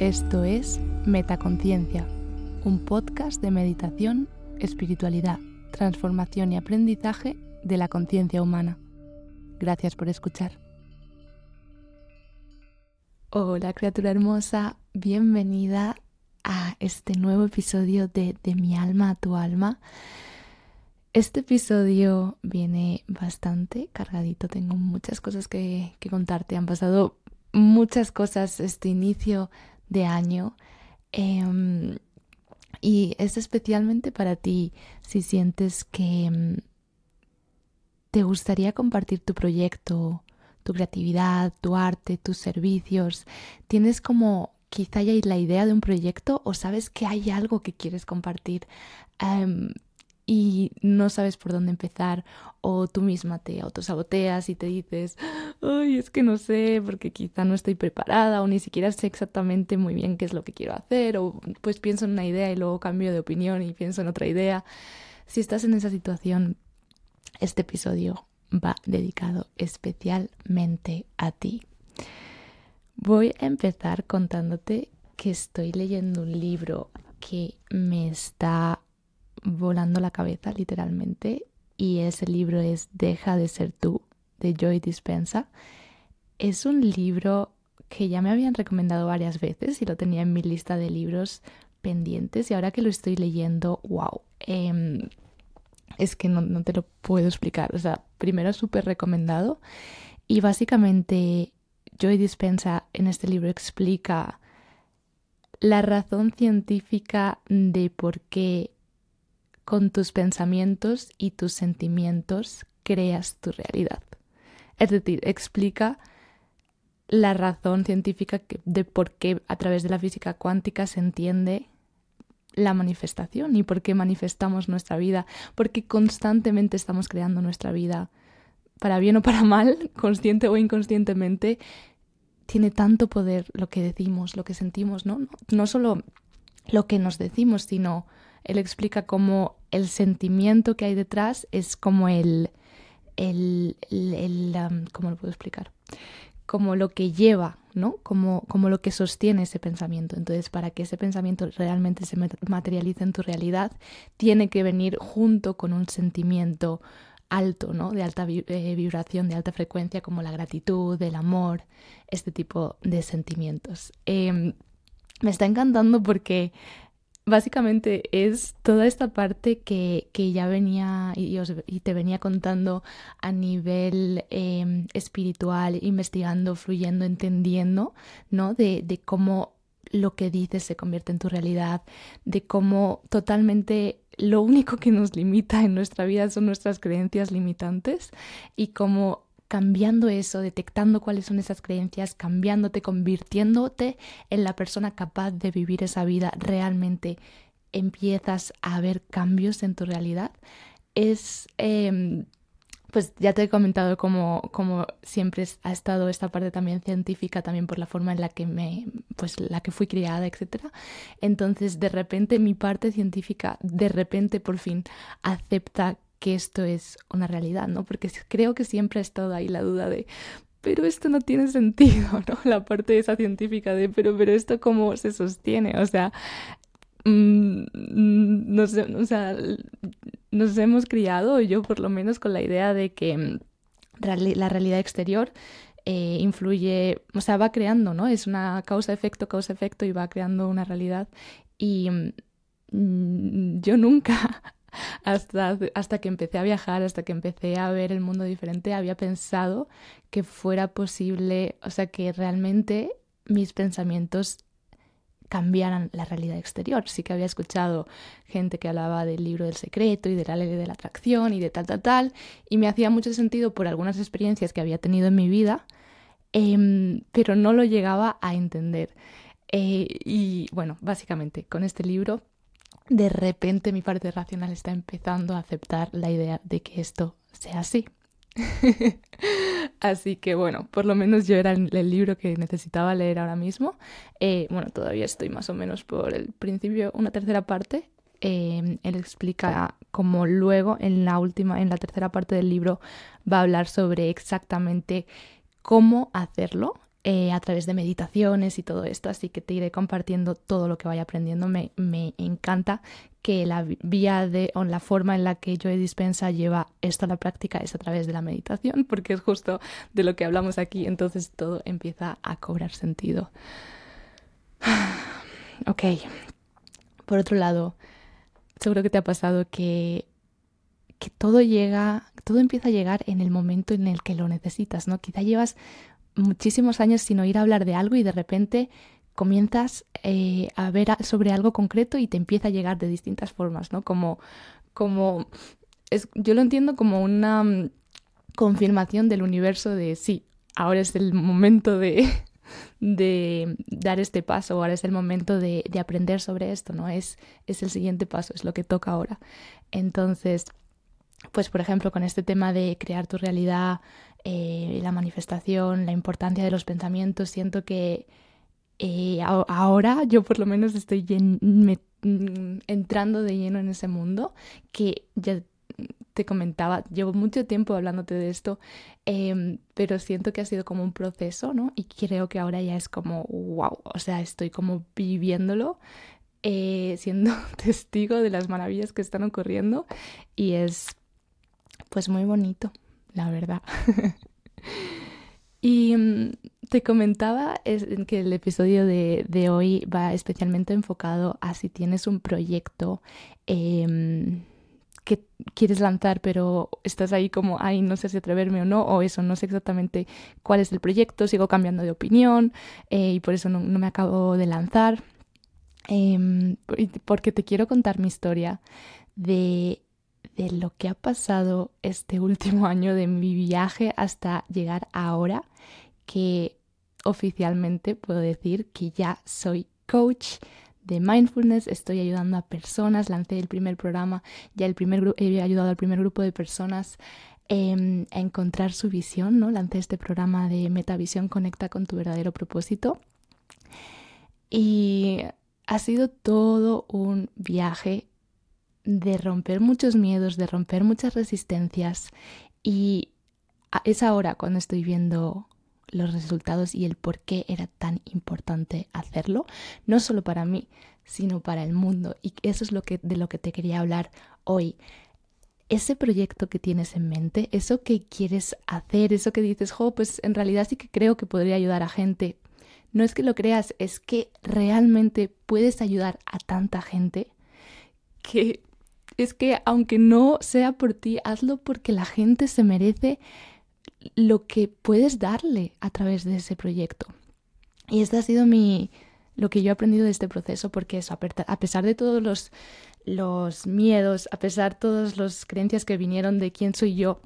Esto es Metaconciencia, un podcast de meditación, espiritualidad, transformación y aprendizaje de la conciencia humana. Gracias por escuchar. Hola criatura hermosa, bienvenida a este nuevo episodio de De mi alma a tu alma. Este episodio viene bastante cargadito, tengo muchas cosas que, que contarte. Han pasado muchas cosas este inicio de año. Em, y es especialmente para ti si sientes que em, te gustaría compartir tu proyecto, tu creatividad, tu arte, tus servicios. Tienes como quizá ya la idea de un proyecto o sabes que hay algo que quieres compartir. Em, y no sabes por dónde empezar o tú misma te autosaboteas y te dices, ay, es que no sé porque quizá no estoy preparada o ni siquiera sé exactamente muy bien qué es lo que quiero hacer o pues pienso en una idea y luego cambio de opinión y pienso en otra idea. Si estás en esa situación, este episodio va dedicado especialmente a ti. Voy a empezar contándote que estoy leyendo un libro que me está volando la cabeza literalmente y ese libro es Deja de ser tú de Joy Dispensa. Es un libro que ya me habían recomendado varias veces y lo tenía en mi lista de libros pendientes y ahora que lo estoy leyendo, wow, em, es que no, no, te lo puedo explicar. O sea, primero súper recomendado y básicamente Joy Dispensa en este libro explica la razón científica de por qué con tus pensamientos y tus sentimientos creas tu realidad. Es decir, explica la razón científica de por qué a través de la física cuántica se entiende la manifestación y por qué manifestamos nuestra vida, porque constantemente estamos creando nuestra vida, para bien o para mal, consciente o inconscientemente, tiene tanto poder lo que decimos, lo que sentimos, ¿no? No, no solo lo que nos decimos, sino él explica cómo el sentimiento que hay detrás es como el, el, el, ¿cómo lo puedo explicar? Como lo que lleva, ¿no? Como, como lo que sostiene ese pensamiento. Entonces, para que ese pensamiento realmente se materialice en tu realidad, tiene que venir junto con un sentimiento alto, ¿no? De alta eh, vibración, de alta frecuencia, como la gratitud, el amor, este tipo de sentimientos. Eh, me está encantando porque básicamente es toda esta parte que, que ya venía y, y, te venía contando a nivel eh, espiritual, investigando, fluyendo, entendiendo, ¿no? De, de cómo lo que dices se convierte en tu realidad, de cómo totalmente lo único que nos limita en nuestra vida son nuestras creencias limitantes y cómo cambiando eso, detectando cuáles son esas creencias, cambiándote, convirtiéndote en la persona capaz de vivir esa vida realmente, empiezas a ver cambios en tu realidad. Es, eh, pues ya te he comentado como, como siempre ha estado esta parte también científica, también por la forma en la que me, pues la que fui criada, etc. Entonces, de repente mi parte científica, de repente por fin acepta que esto es una realidad, ¿no? Porque creo que siempre ha estado ahí la duda de, pero esto no tiene sentido, ¿no? La parte esa científica de, pero, pero esto cómo se sostiene, o sea, mmm, no sé, o sea, nos hemos criado, yo por lo menos, con la idea de que mm, la realidad exterior eh, influye, o sea, va creando, ¿no? Es una causa-efecto, causa-efecto y va creando una realidad. Y mm, yo nunca hasta, hasta que empecé a viajar, hasta que empecé a ver el mundo diferente, había pensado que fuera posible, o sea, que realmente mis pensamientos cambiaran la realidad exterior. Sí que había escuchado gente que hablaba del libro del secreto y de la ley de la atracción y de tal, tal, tal, y me hacía mucho sentido por algunas experiencias que había tenido en mi vida, em, pero no lo llegaba a entender. Eh, y bueno, básicamente con este libro, de repente mi parte racional está empezando a aceptar la idea de que esto sea así. Así que bueno, por lo menos yo era el, libro que necesitaba leer ahora mismo. Eh, bueno, todavía estoy más o menos por el principio, una tercera parte. Em, él explica cómo luego en la última, en la tercera parte del libro, va a hablar sobre exactamente cómo hacerlo eh, a través de meditaciones y todo esto, así que te iré compartiendo todo lo que vaya aprendiendo. Me, me encanta que la vía de, o la forma en la que Joe Dispensa lleva esto a la práctica es a través de la meditación, porque es justo de lo que hablamos aquí, entonces todo empieza a cobrar sentido. ok. Por otro lado, seguro que te ha pasado que, que todo llega, todo empieza a llegar en el momento en el que lo necesitas, ¿no? Quizá llevas muchísimos años sin oír hablar de algo y de repente comienzas eh, a ver sobre algo concreto y te empieza a llegar de distintas formas, ¿no? Como, como es, yo lo entiendo como una mm, confirmación del universo de sí, ahora es el momento de, de dar este paso, ahora es el momento de, de, aprender sobre esto, ¿no? Es, es el siguiente paso, es lo que toca ahora. Entonces, pues por ejemplo, con este tema de crear tu realidad, eh, la manifestación, la importancia de los pensamientos, siento que eh, ahora yo por lo menos estoy mm, entrando de lleno en ese mundo que ya te comentaba, llevo mucho tiempo hablándote de esto, em, pero siento que ha sido como un proceso, ¿no? Y creo que ahora ya es como, wow, o sea, estoy como viviéndolo, eh, siendo testigo de las maravillas que están ocurriendo y es pues muy bonito la verdad. y mm, te comentaba que el episodio de, hoy va especialmente enfocado a si tienes un proyecto em, que quieres lanzar, pero estás ahí como, ay, no sé si atreverme o no, o eso, no sé exactamente cuál es el proyecto, sigo cambiando de opinión eh, y por eso no, me acabo de lanzar. Em, porque te quiero contar mi historia de de lo que ha pasado este último año de mi viaje hasta llegar ahora que oficialmente puedo decir que ya soy coach de mindfulness, estoy ayudando a personas, lancé el primer programa, ya el primer he ayudado al primer grupo de personas em, a encontrar su visión, ¿no? Lancé este programa de Metavisión Conecta con tu verdadero propósito. Y ha sido todo un viaje de romper muchos miedos, de romper muchas resistencias y es ahora cuando estoy viendo los resultados y el por qué era tan importante hacerlo, no solo para mí, sino para el mundo. Y eso es lo que, de lo que te quería hablar hoy. Ese proyecto que tienes en mente, eso que quieres hacer, eso que dices, jo, pues en realidad sí que creo que podría ayudar a gente. No es que lo creas, es que realmente puedes ayudar a tanta gente que es que aunque no sea por ti, hazlo porque la gente se merece lo que puedes darle a través de ese proyecto. Y este ha sido mi lo que yo he aprendido de este proceso, porque eso, a pesar de todos los, los miedos, a pesar de todas las creencias que vinieron de quién soy yo,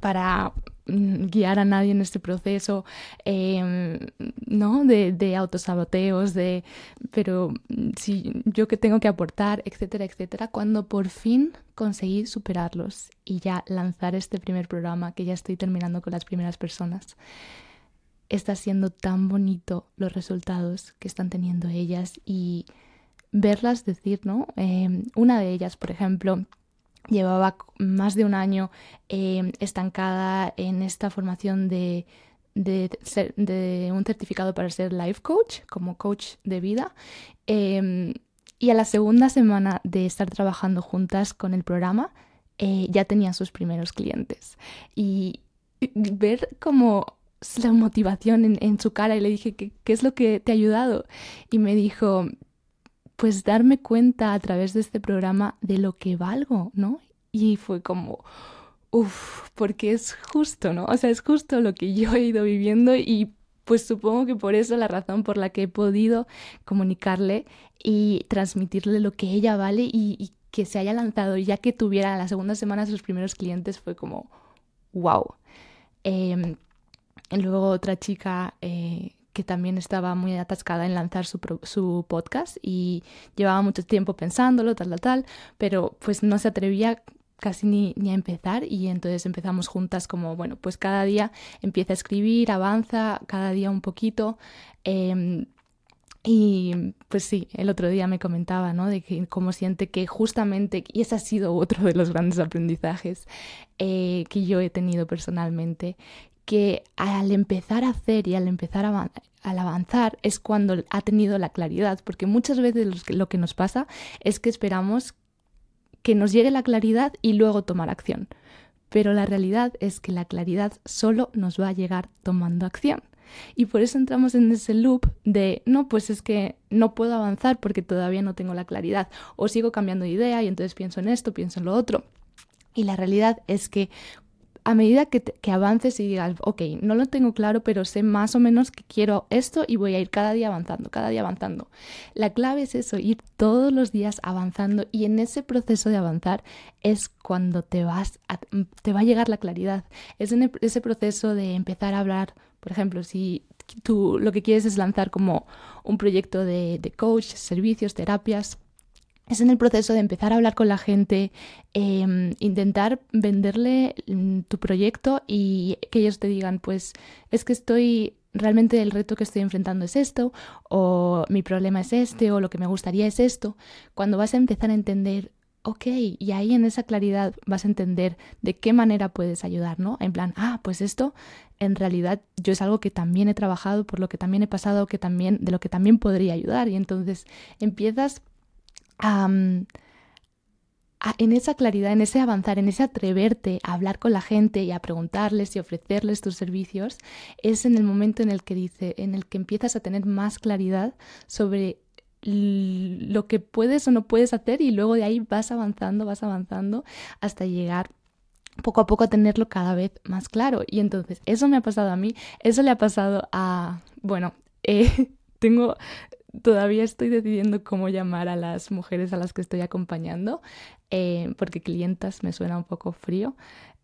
para guiar a nadie en este proceso, em, ¿no? De, de, autosaboteos, de, pero mm, si yo que tengo que aportar, etcétera, etcétera, cuando por fin conseguí superarlos y ya lanzar este primer programa que ya estoy terminando con las primeras personas, está siendo tan bonito los resultados que están teniendo ellas y verlas decir, ¿no? Em, una de ellas, por ejemplo, llevaba más de un año em, estancada en esta formación de, un certificado para ser life coach, como coach de vida. Em, y a la segunda semana de estar trabajando juntas con el programa, eh, ya tenía sus primeros clientes. Y ver como la motivación en, su cara y le dije, ¿qué, ¿qué es lo que te ha ayudado? Y me dijo, pues darme cuenta a través de este programa de lo que valgo, ¿no? Y fue como, uff, porque es justo, ¿no? O sea, es justo lo que yo he ido viviendo y pues supongo que por eso la razón por la que he podido comunicarle y transmitirle lo que ella vale y, que se haya lanzado ya que tuviera la segunda semana sus primeros clientes fue como wow. Em, luego otra chica eh, también estaba muy atascada en lanzar su, su, podcast y llevaba mucho tiempo pensándolo, tal, tal, tal, pero pues no se atrevía casi ni, ni, a empezar y entonces empezamos juntas como, bueno, pues cada día empieza a escribir, avanza, cada día un poquito. Em, y pues sí, el otro día me comentaba, ¿no? De que cómo siente que justamente, y ese ha sido otro de los grandes aprendizajes eh, que yo he tenido personalmente, que al empezar a hacer y al empezar a, al avanzar es cuando ha tenido la claridad, porque muchas veces lo que nos pasa es que esperamos que nos llegue la claridad y luego tomar acción. Pero la realidad es que la claridad solo nos va a llegar tomando acción. Y por eso entramos en ese loop de, no, pues es que no puedo avanzar porque todavía no tengo la claridad. O sigo cambiando de idea y entonces pienso en esto, pienso en lo otro. Y la realidad es que a medida que, que, avances y digas, ok, no lo tengo claro, pero sé más o menos que quiero esto y voy a ir cada día avanzando, cada día avanzando. La clave es eso, ir todos los días avanzando y en ese proceso de avanzar es cuando te, vas te va a llegar la claridad. Es en ese proceso de empezar a hablar por ejemplo, si tú lo que quieres es lanzar como un proyecto de, coach, servicios, terapias, es en el proceso de empezar a hablar con la gente, em, intentar venderle mm, tu proyecto y que ellos te digan, pues es que estoy, realmente el reto que estoy enfrentando es esto, o mi problema es este, o lo que me gustaría es esto. Cuando vas a empezar a entender ok, y ahí en esa claridad vas a entender de qué manera puedes ayudar, ¿no? En plan, ah, pues esto en realidad yo es algo que también he trabajado, por lo que también he pasado, que también, de lo que también podría ayudar. Y entonces empiezas en esa claridad, en ese avanzar, en ese atreverte a hablar con la gente y a preguntarles y ofrecerles tus servicios, es en el momento en el que dice, en el que empiezas a tener más claridad sobre lo que puedes o no puedes hacer y luego de ahí vas avanzando, vas avanzando hasta llegar poco a poco a tenerlo cada vez más claro. Y entonces, eso me ha pasado a mí, eso le ha pasado a, bueno, eh, tengo, todavía estoy decidiendo cómo llamar a las mujeres a las que estoy acompañando, eh, porque clientas me suena un poco frío.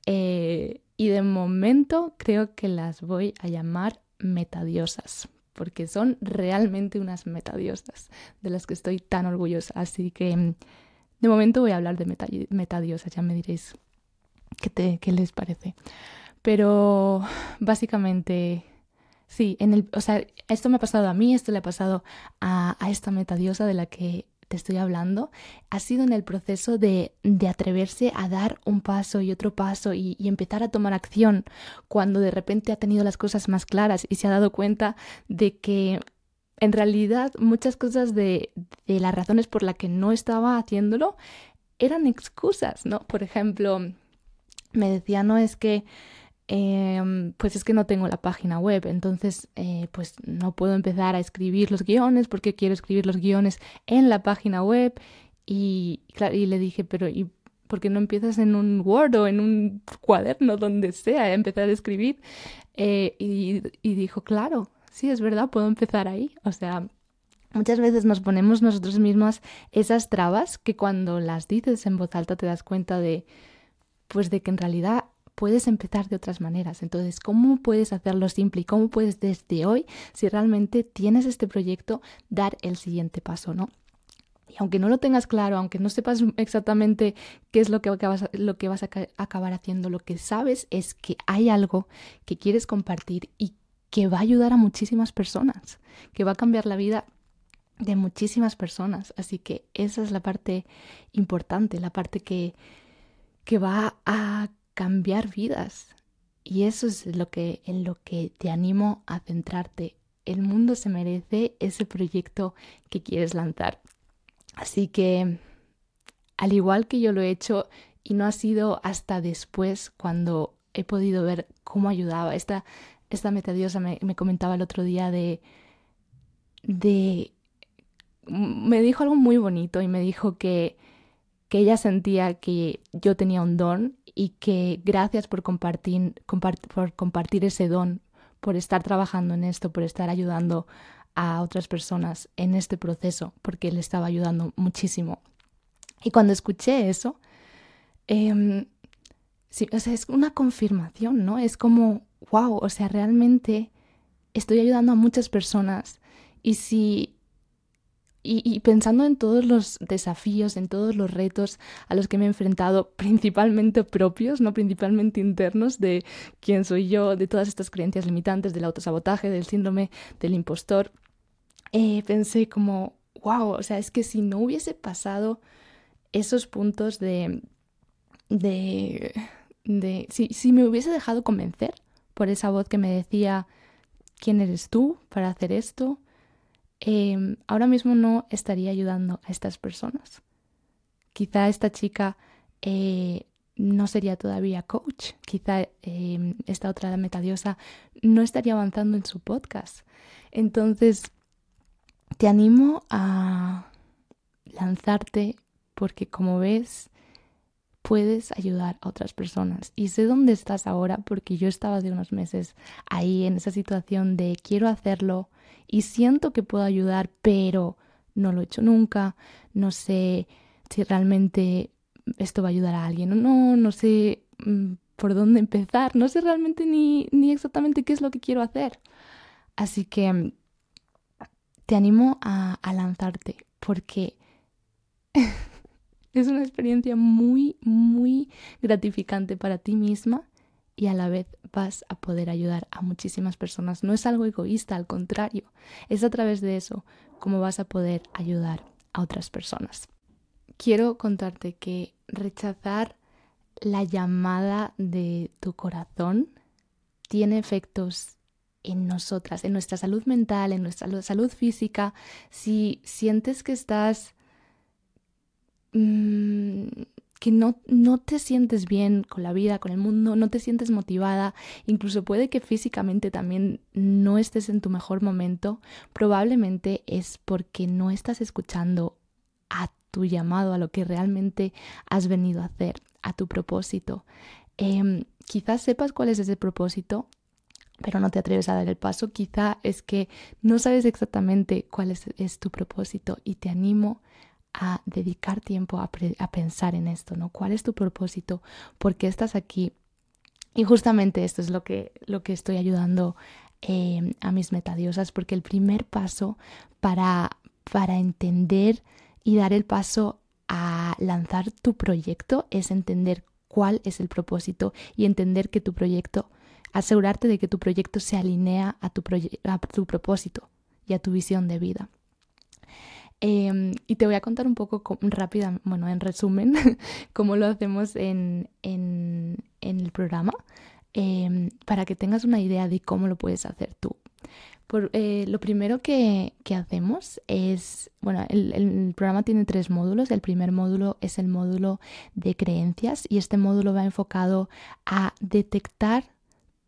Eh, y de momento creo que las voy a llamar metadiosas porque son realmente unas metadiosas de las que estoy tan orgullosa. Así que mm, de momento voy a hablar de metadiosas, ya me diréis qué, te, qué les parece. Pero básicamente, sí, en el, o sea, esto me ha pasado a mí, esto le ha pasado a, a esta metadiosa de la que te estoy hablando, ha sido en el proceso de, de atreverse a dar un paso y otro paso y, empezar a tomar acción cuando de repente ha tenido las cosas más claras y se ha dado cuenta de que en realidad muchas cosas de, de las razones por las que no estaba haciéndolo eran excusas, ¿no? Por ejemplo, me decía, no es que Em, pues es que no tengo la página web, entonces eh, pues no puedo empezar a escribir los guiones porque quiero escribir los guiones en la página web y, y le dije, pero ¿y por qué no empiezas en un Word o en un cuaderno, donde sea, a empezar a escribir? Eh, y, y dijo, claro, sí, es verdad, puedo empezar ahí. O sea, Muchas veces nos ponemos nosotros mismos esas trabas que cuando las dices en voz alta te das cuenta de pues de que en realidad puedes empezar de otras maneras. Entonces, ¿cómo puedes hacerlo simple y cómo puedes desde hoy, si realmente tienes este proyecto, dar el siguiente paso, ¿no? Y aunque no lo tengas claro, aunque no sepas exactamente qué es lo que, vas a, acabar haciendo, lo que sabes es que hay algo que quieres compartir y que va a ayudar a muchísimas personas, que va a cambiar la vida de muchísimas personas. Así que esa es la parte importante, la parte que, que va a cambiar vidas. Y eso es lo que, en lo que te animo a centrarte. El mundo se merece ese proyecto que quieres lanzar. Así que, al igual que yo lo he hecho, y no ha sido hasta después cuando he podido ver cómo ayudaba. Esta, esta metadiosa me, me comentaba el otro día de, de... Me dijo algo muy bonito y me dijo que que ella sentía que yo tenía un don y que gracias por compartir, por compartir ese don por estar trabajando en esto, por estar ayudando a otras personas en este proceso, porque le estaba ayudando muchísimo. Y cuando escuché eso, sea, es una confirmación, ¿no? Es como, wow, o sea, realmente estoy ayudando a muchas personas. Y si y, pensando en todos los desafíos, en todos los retos a los que me he enfrentado, principalmente propios, no principalmente internos, de quién soy yo, de todas estas creencias limitantes, del autosabotaje, del síndrome del impostor, eh, pensé como, wow, o sea, es que si no hubiese pasado esos puntos de... de, de si, si me hubiese dejado convencer por esa voz que me decía, ¿quién eres tú para hacer esto? Em, ahora mismo no estaría ayudando a estas personas. Quizá esta chica eh, no sería todavía coach, quizá em, esta otra metadiosa no estaría avanzando en su podcast. Entonces, te animo a lanzarte porque como ves, puedes ayudar a otras personas. Y sé dónde estás ahora porque yo estaba hace unos meses ahí en esa situación de quiero hacerlo, y siento que puedo ayudar, pero no lo he hecho nunca, no sé si realmente esto va a ayudar a alguien o no, no sé mm, por dónde empezar, no sé realmente ni, ni exactamente qué es lo que quiero hacer. Así que mm, te animo a, a lanzarte porque es una experiencia muy, muy gratificante para ti misma y a la vez vas a poder ayudar a muchísimas personas. No es algo egoísta, al contrario, es a través de eso como vas a poder ayudar a otras personas. Quiero contarte que rechazar la llamada de tu corazón tiene efectos en nosotras, en nuestra salud mental, en nuestra salud física. Si sientes que estás mm, que no, no te sientes bien con la vida, con el mundo, no te sientes motivada, incluso puede que físicamente también no estés en tu mejor momento, probablemente es porque no estás escuchando a tu llamado, a lo que realmente has venido a hacer, a tu propósito. Em, quizás sepas cuál es ese propósito, pero no te atreves a dar el paso. Quizá es que no sabes exactamente cuál es, es tu propósito y te animo a dedicar tiempo a, pensar en esto, ¿no? ¿Cuál es tu propósito? ¿Por qué estás aquí? Y justamente esto es lo que, lo que estoy ayudando eh, a mis metadiosas, porque el primer paso para, para entender y dar el paso a lanzar tu proyecto es entender cuál es el propósito y entender que tu proyecto, asegurarte de que tu proyecto se alinea a tu, a tu propósito y a tu visión de vida. Em, y te voy a contar un poco rápida, bueno, en resumen, cómo lo hacemos en, en, el programa, em, para que tengas una idea de cómo lo puedes hacer tú. Por, eh, lo primero que, que, hacemos es, bueno, el, el, programa tiene tres módulos. El primer módulo es el módulo de creencias y este módulo va enfocado a detectar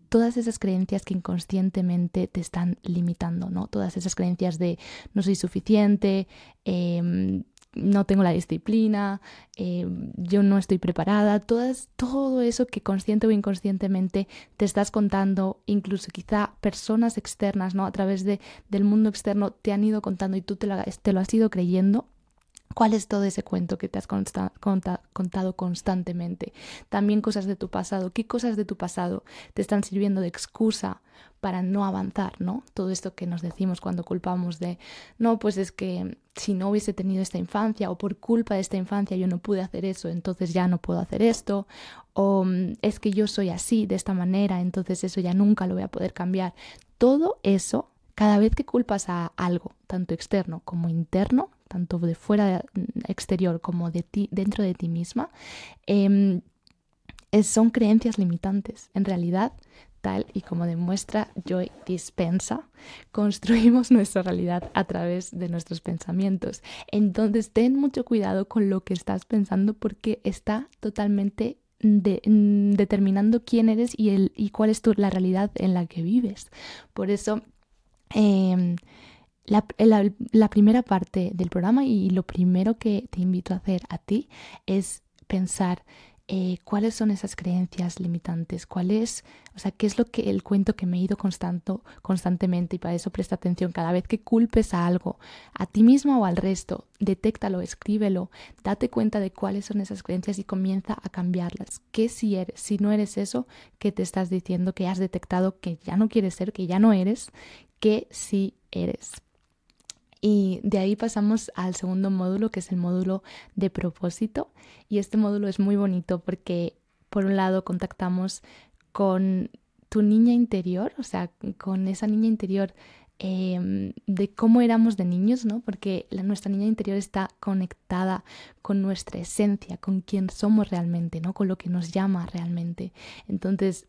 todas esas creencias que inconscientemente te están limitando, ¿no? Todas esas creencias de no soy suficiente, em, no tengo la disciplina, em, yo no estoy preparada, todas, todo eso que consciente o inconscientemente te estás contando, incluso quizá personas externas, ¿no? A través de, del mundo externo te han ido contando y tú te te lo has ido creyendo ¿Cuál es todo ese cuento que te has contado constantemente? También cosas de tu pasado. ¿Qué cosas de tu pasado te están sirviendo de excusa para no avanzar, ¿no? Todo esto que nos decimos cuando culpamos de, no, pues es que si no hubiese tenido esta infancia o por culpa de esta infancia yo no pude hacer eso, entonces ya no puedo hacer esto, o mm, es que yo soy así, de esta manera, entonces eso ya nunca lo voy a poder cambiar. Todo eso, cada vez que culpas a algo, tanto externo como interno, tanto de fuera exterior como de dentro de ti misma, em, son creencias limitantes. En realidad, tal y como demuestra Joy Dispensa, construimos nuestra realidad a través de nuestros pensamientos. Entonces, ten mucho cuidado con lo que estás pensando porque está totalmente determinando quién eres y, el, y cuál es tu, la realidad en la que vives. Por eso, em, la, primera parte del programa y lo primero que te invito a hacer a ti es pensar eh, cuáles son esas creencias limitantes, cuál es, o sea, qué es lo que el cuento que me he ido constando, constantemente y para eso presta atención cada vez que culpes a algo, a ti mismo o al resto, detéctalo, escríbelo, date cuenta de cuáles son esas creencias y comienza a cambiarlas. ¿Qué si eres? Si no eres eso, ¿qué te estás diciendo que has detectado que ya no quieres ser, que ya no eres? ¿Qué si eres? Y de ahí pasamos al segundo módulo, que es el módulo de propósito. Y este módulo es muy bonito porque, por un lado, contactamos con tu niña interior, o sea, con esa niña interior em, de cómo éramos de niños, ¿no? Porque la, nuestra niña interior está conectada con nuestra esencia, con quién somos realmente, ¿no? Con lo que nos llama realmente. Entonces,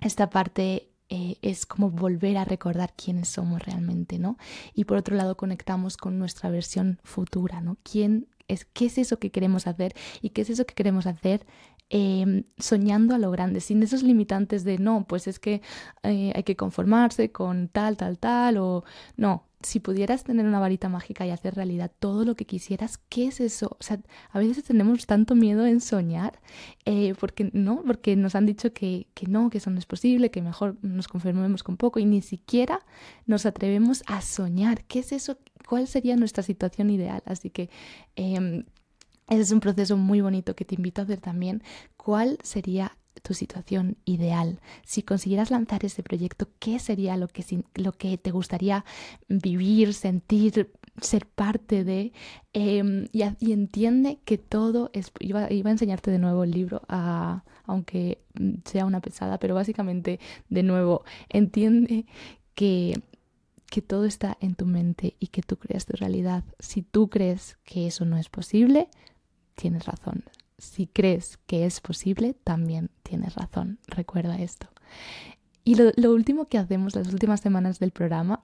esta parte eh, es como volver a recordar quiénes somos realmente, ¿no? Y por otro lado conectamos con nuestra versión futura, ¿no? ¿Quién es, ¿Qué es eso que queremos hacer? ¿Y qué es eso que queremos hacer em, soñando a lo grande, sin esos limitantes de no, pues es que eh, hay que conformarse con tal, tal, tal, o no, si pudieras tener una varita mágica y hacer realidad todo lo que quisieras, ¿qué es eso? O sea, a veces tenemos tanto miedo en soñar, eh, porque no, porque nos han dicho que, que, no, que eso no es posible, que mejor nos conformemos con poco y ni siquiera nos atrevemos a soñar. ¿Qué es eso? ¿Cuál sería nuestra situación ideal? Así que eh, ese es un proceso muy bonito que te invito a hacer también. ¿Cuál sería tu situación ideal. Si consiguieras lanzar ese proyecto, ¿qué sería lo que, lo que te gustaría vivir, sentir, ser parte de? Em, y, entiende que todo es... Iba, a enseñarte de nuevo el libro, aunque sea una pesada, pero básicamente, de nuevo, entiende que que todo está en tu mente y que tú creas tu realidad. Si tú crees que eso no es posible, tienes razón si crees que es posible, también tienes razón. Recuerda esto. Y lo, último que hacemos las últimas semanas del programa,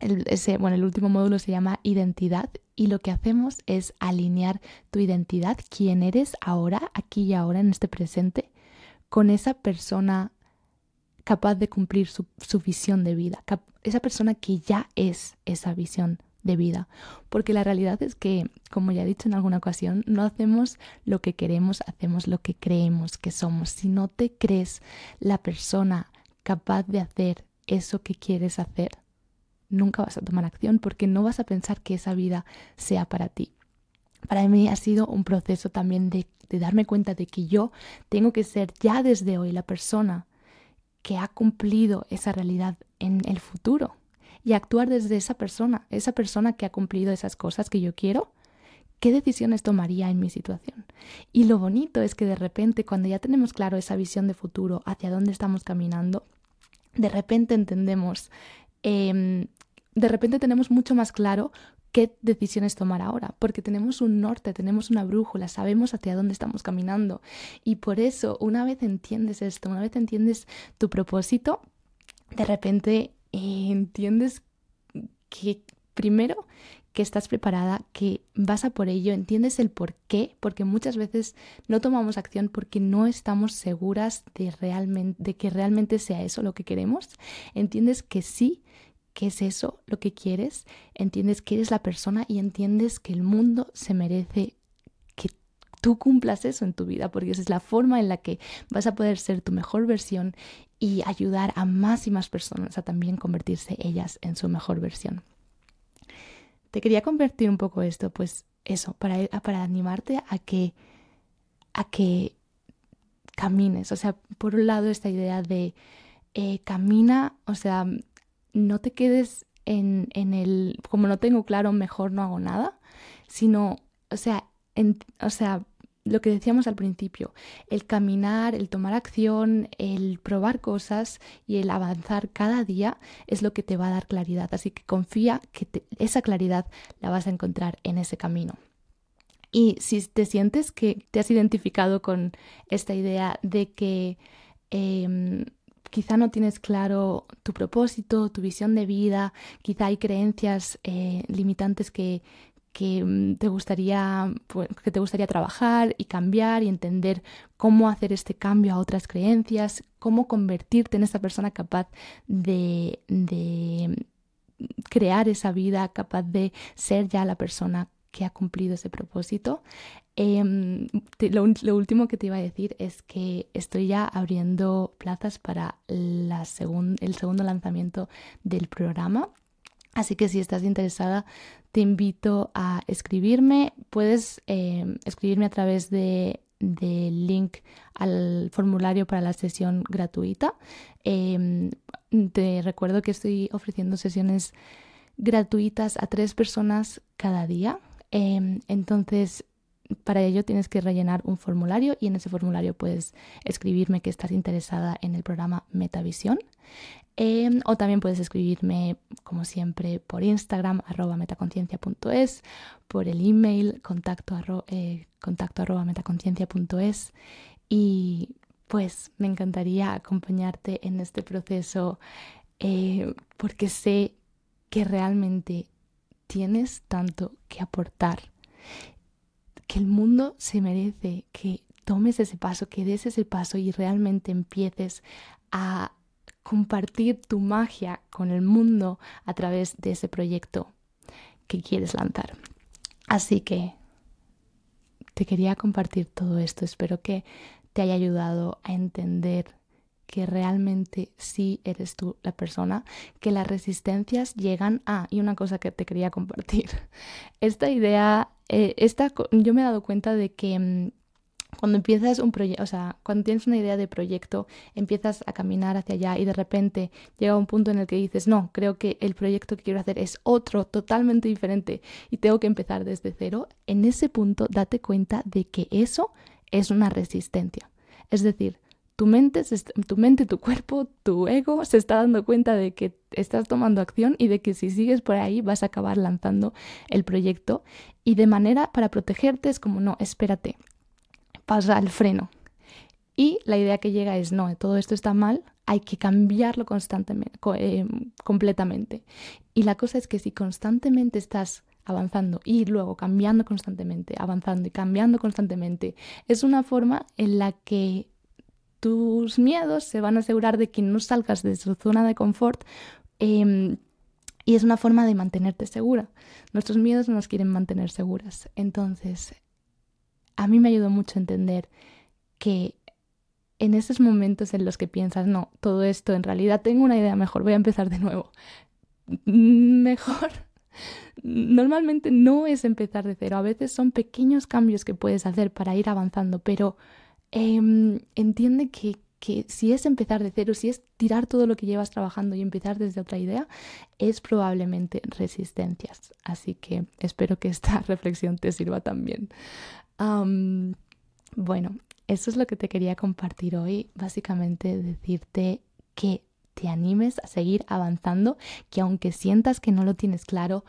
el, bueno, el último módulo se llama identidad y lo que hacemos es alinear tu identidad, quién eres ahora, aquí y ahora, en este presente, con esa persona capaz de cumplir su, su visión de vida, esa persona que ya es esa visión de vida. Porque la realidad es que, como ya he dicho en alguna ocasión, no hacemos lo que queremos, hacemos lo que creemos que somos. Si no te crees la persona capaz de hacer eso que quieres hacer, nunca vas a tomar acción porque no vas a pensar que esa vida sea para ti. Para mí ha sido un proceso también de, de darme cuenta de que yo tengo que ser ya desde hoy la persona que ha cumplido esa realidad en el futuro y actuar desde esa persona, esa persona que ha cumplido esas cosas que yo quiero, ¿qué decisiones tomaría en mi situación? Y lo bonito es que de repente, cuando ya tenemos claro esa visión de futuro, hacia dónde estamos caminando, de repente entendemos, em, de repente tenemos mucho más claro qué decisiones tomar ahora, porque tenemos un norte, tenemos una brújula, sabemos hacia dónde estamos caminando. Y por eso, una vez entiendes esto, una vez entiendes tu propósito, de repente entiendes que primero que estás preparada, que vas a por ello, entiendes el por qué, porque muchas veces no tomamos acción porque no estamos seguras de, realmente, de que realmente sea eso lo que queremos. Entiendes que sí, que es eso lo que quieres, entiendes que eres la persona y entiendes que el mundo se merece tú cumplas eso en tu vida, porque esa es la forma en la que vas a poder ser tu mejor versión y ayudar a más y más personas a también convertirse ellas en su mejor versión. Te quería convertir un poco esto, pues eso, para, para animarte a que, a que camines. O sea, por un lado esta idea de eh, camina, o sea, no te quedes en, en, el, como no tengo claro, mejor no hago nada, sino, o sea, o sea, lo que decíamos al principio, el caminar, el tomar acción, el probar cosas y el avanzar cada día es lo que te va a dar claridad. Así que confía que esa claridad la vas a encontrar en ese camino. Y si te sientes que te has identificado con esta idea de que em, quizá no tienes claro tu propósito, tu visión de vida, quizá hay creencias eh, limitantes que, que mm, te gustaría pues, que te gustaría trabajar y cambiar y entender cómo hacer este cambio a otras creencias, cómo convertirte en esa persona capaz de, de crear esa vida, capaz de ser ya la persona que ha cumplido ese propósito. Em, lo, último que te iba a decir es que estoy ya abriendo plazas para la el segundo lanzamiento del programa. Así que si estás interesada, te invito a escribirme. Puedes em, escribirme a través de del link al formulario para la sesión gratuita. Em, te recuerdo que estoy ofreciendo sesiones gratuitas a tres personas cada día. entonces, para ello tienes que rellenar un formulario y en ese formulario puedes escribirme que estás interesada en el programa Metavisión. Em, o también puedes escribirme, como siempre, por Instagram, arroba metaconciencia.es, por el email, contacto, eh, arroba metaconciencia.es. Y pues me encantaría acompañarte en este proceso eh, porque sé que realmente tienes tanto que aportar que el mundo se merece que tomes ese paso, que des ese paso y realmente empieces a compartir tu magia con el mundo a través de ese proyecto que quieres lanzar. Así que te quería compartir todo esto. Espero que te haya ayudado a entender que realmente sí eres tú la persona, que las resistencias llegan a, y una cosa que te quería compartir, esta idea eh, esta, yo me he dado cuenta de que mm, cuando empiezas un proyecto, o sea, cuando tienes una idea de proyecto, empiezas a caminar hacia allá y de repente llega un punto en el que dices, no, creo que el proyecto que quiero hacer es otro, totalmente diferente y tengo que empezar desde cero, en ese punto date cuenta de que eso es una resistencia. Es decir, tu mente, tu mente, tu cuerpo, tu ego se está dando cuenta de que estás tomando acción y de que si sigues por ahí vas a acabar lanzando el proyecto. Y de manera para protegerte es como, no, espérate, pasa al freno. Y la idea que llega es, no, todo esto está mal, hay que cambiarlo constantemente, eh, completamente. Y la cosa es que si constantemente estás avanzando y luego cambiando constantemente, avanzando y cambiando constantemente, es una forma en la que tus miedos se van a asegurar de que no salgas de tu zona de confort em, y es una forma de mantenerte segura. Nuestros miedos no nos quieren mantener seguras. Entonces, a mí me ayudó mucho a entender que en esos momentos en los que piensas, no, todo esto en realidad tengo una idea mejor, voy a empezar de nuevo. Mejor. Normalmente no es empezar de cero, a veces son pequeños cambios que puedes hacer para ir avanzando, pero Em, entiende que, que si es empezar de cero, si es tirar todo lo que llevas trabajando y empezar desde otra idea, es probablemente resistencias. Así que espero que esta reflexión te sirva también. Bueno, eso es lo que te quería compartir hoy. Básicamente decirte que te animes a seguir avanzando, que aunque sientas que no lo tienes claro,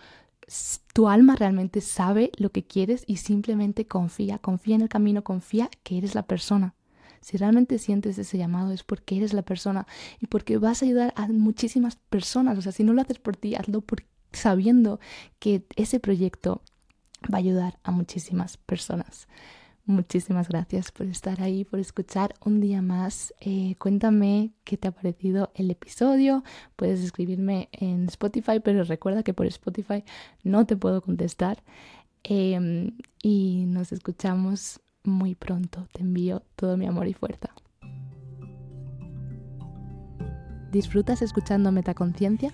tu alma realmente sabe lo que quieres y simplemente confía, confía en el camino, confía que eres la persona. Si realmente sientes ese llamado es porque eres la persona y porque vas a ayudar a muchísimas personas. O sea, si no lo haces por ti, hazlo por, sabiendo que ese proyecto va a ayudar a muchísimas personas. Muchísimas gracias por estar ahí, por escuchar un día más. Eh, cuéntame qué te ha parecido el episodio. Puedes escribirme en Spotify, pero recuerda que por Spotify no te puedo contestar. Em, y nos escuchamos muy pronto. Te envío todo mi amor y fuerza. ¿Disfrutas escuchando Metaconciencia?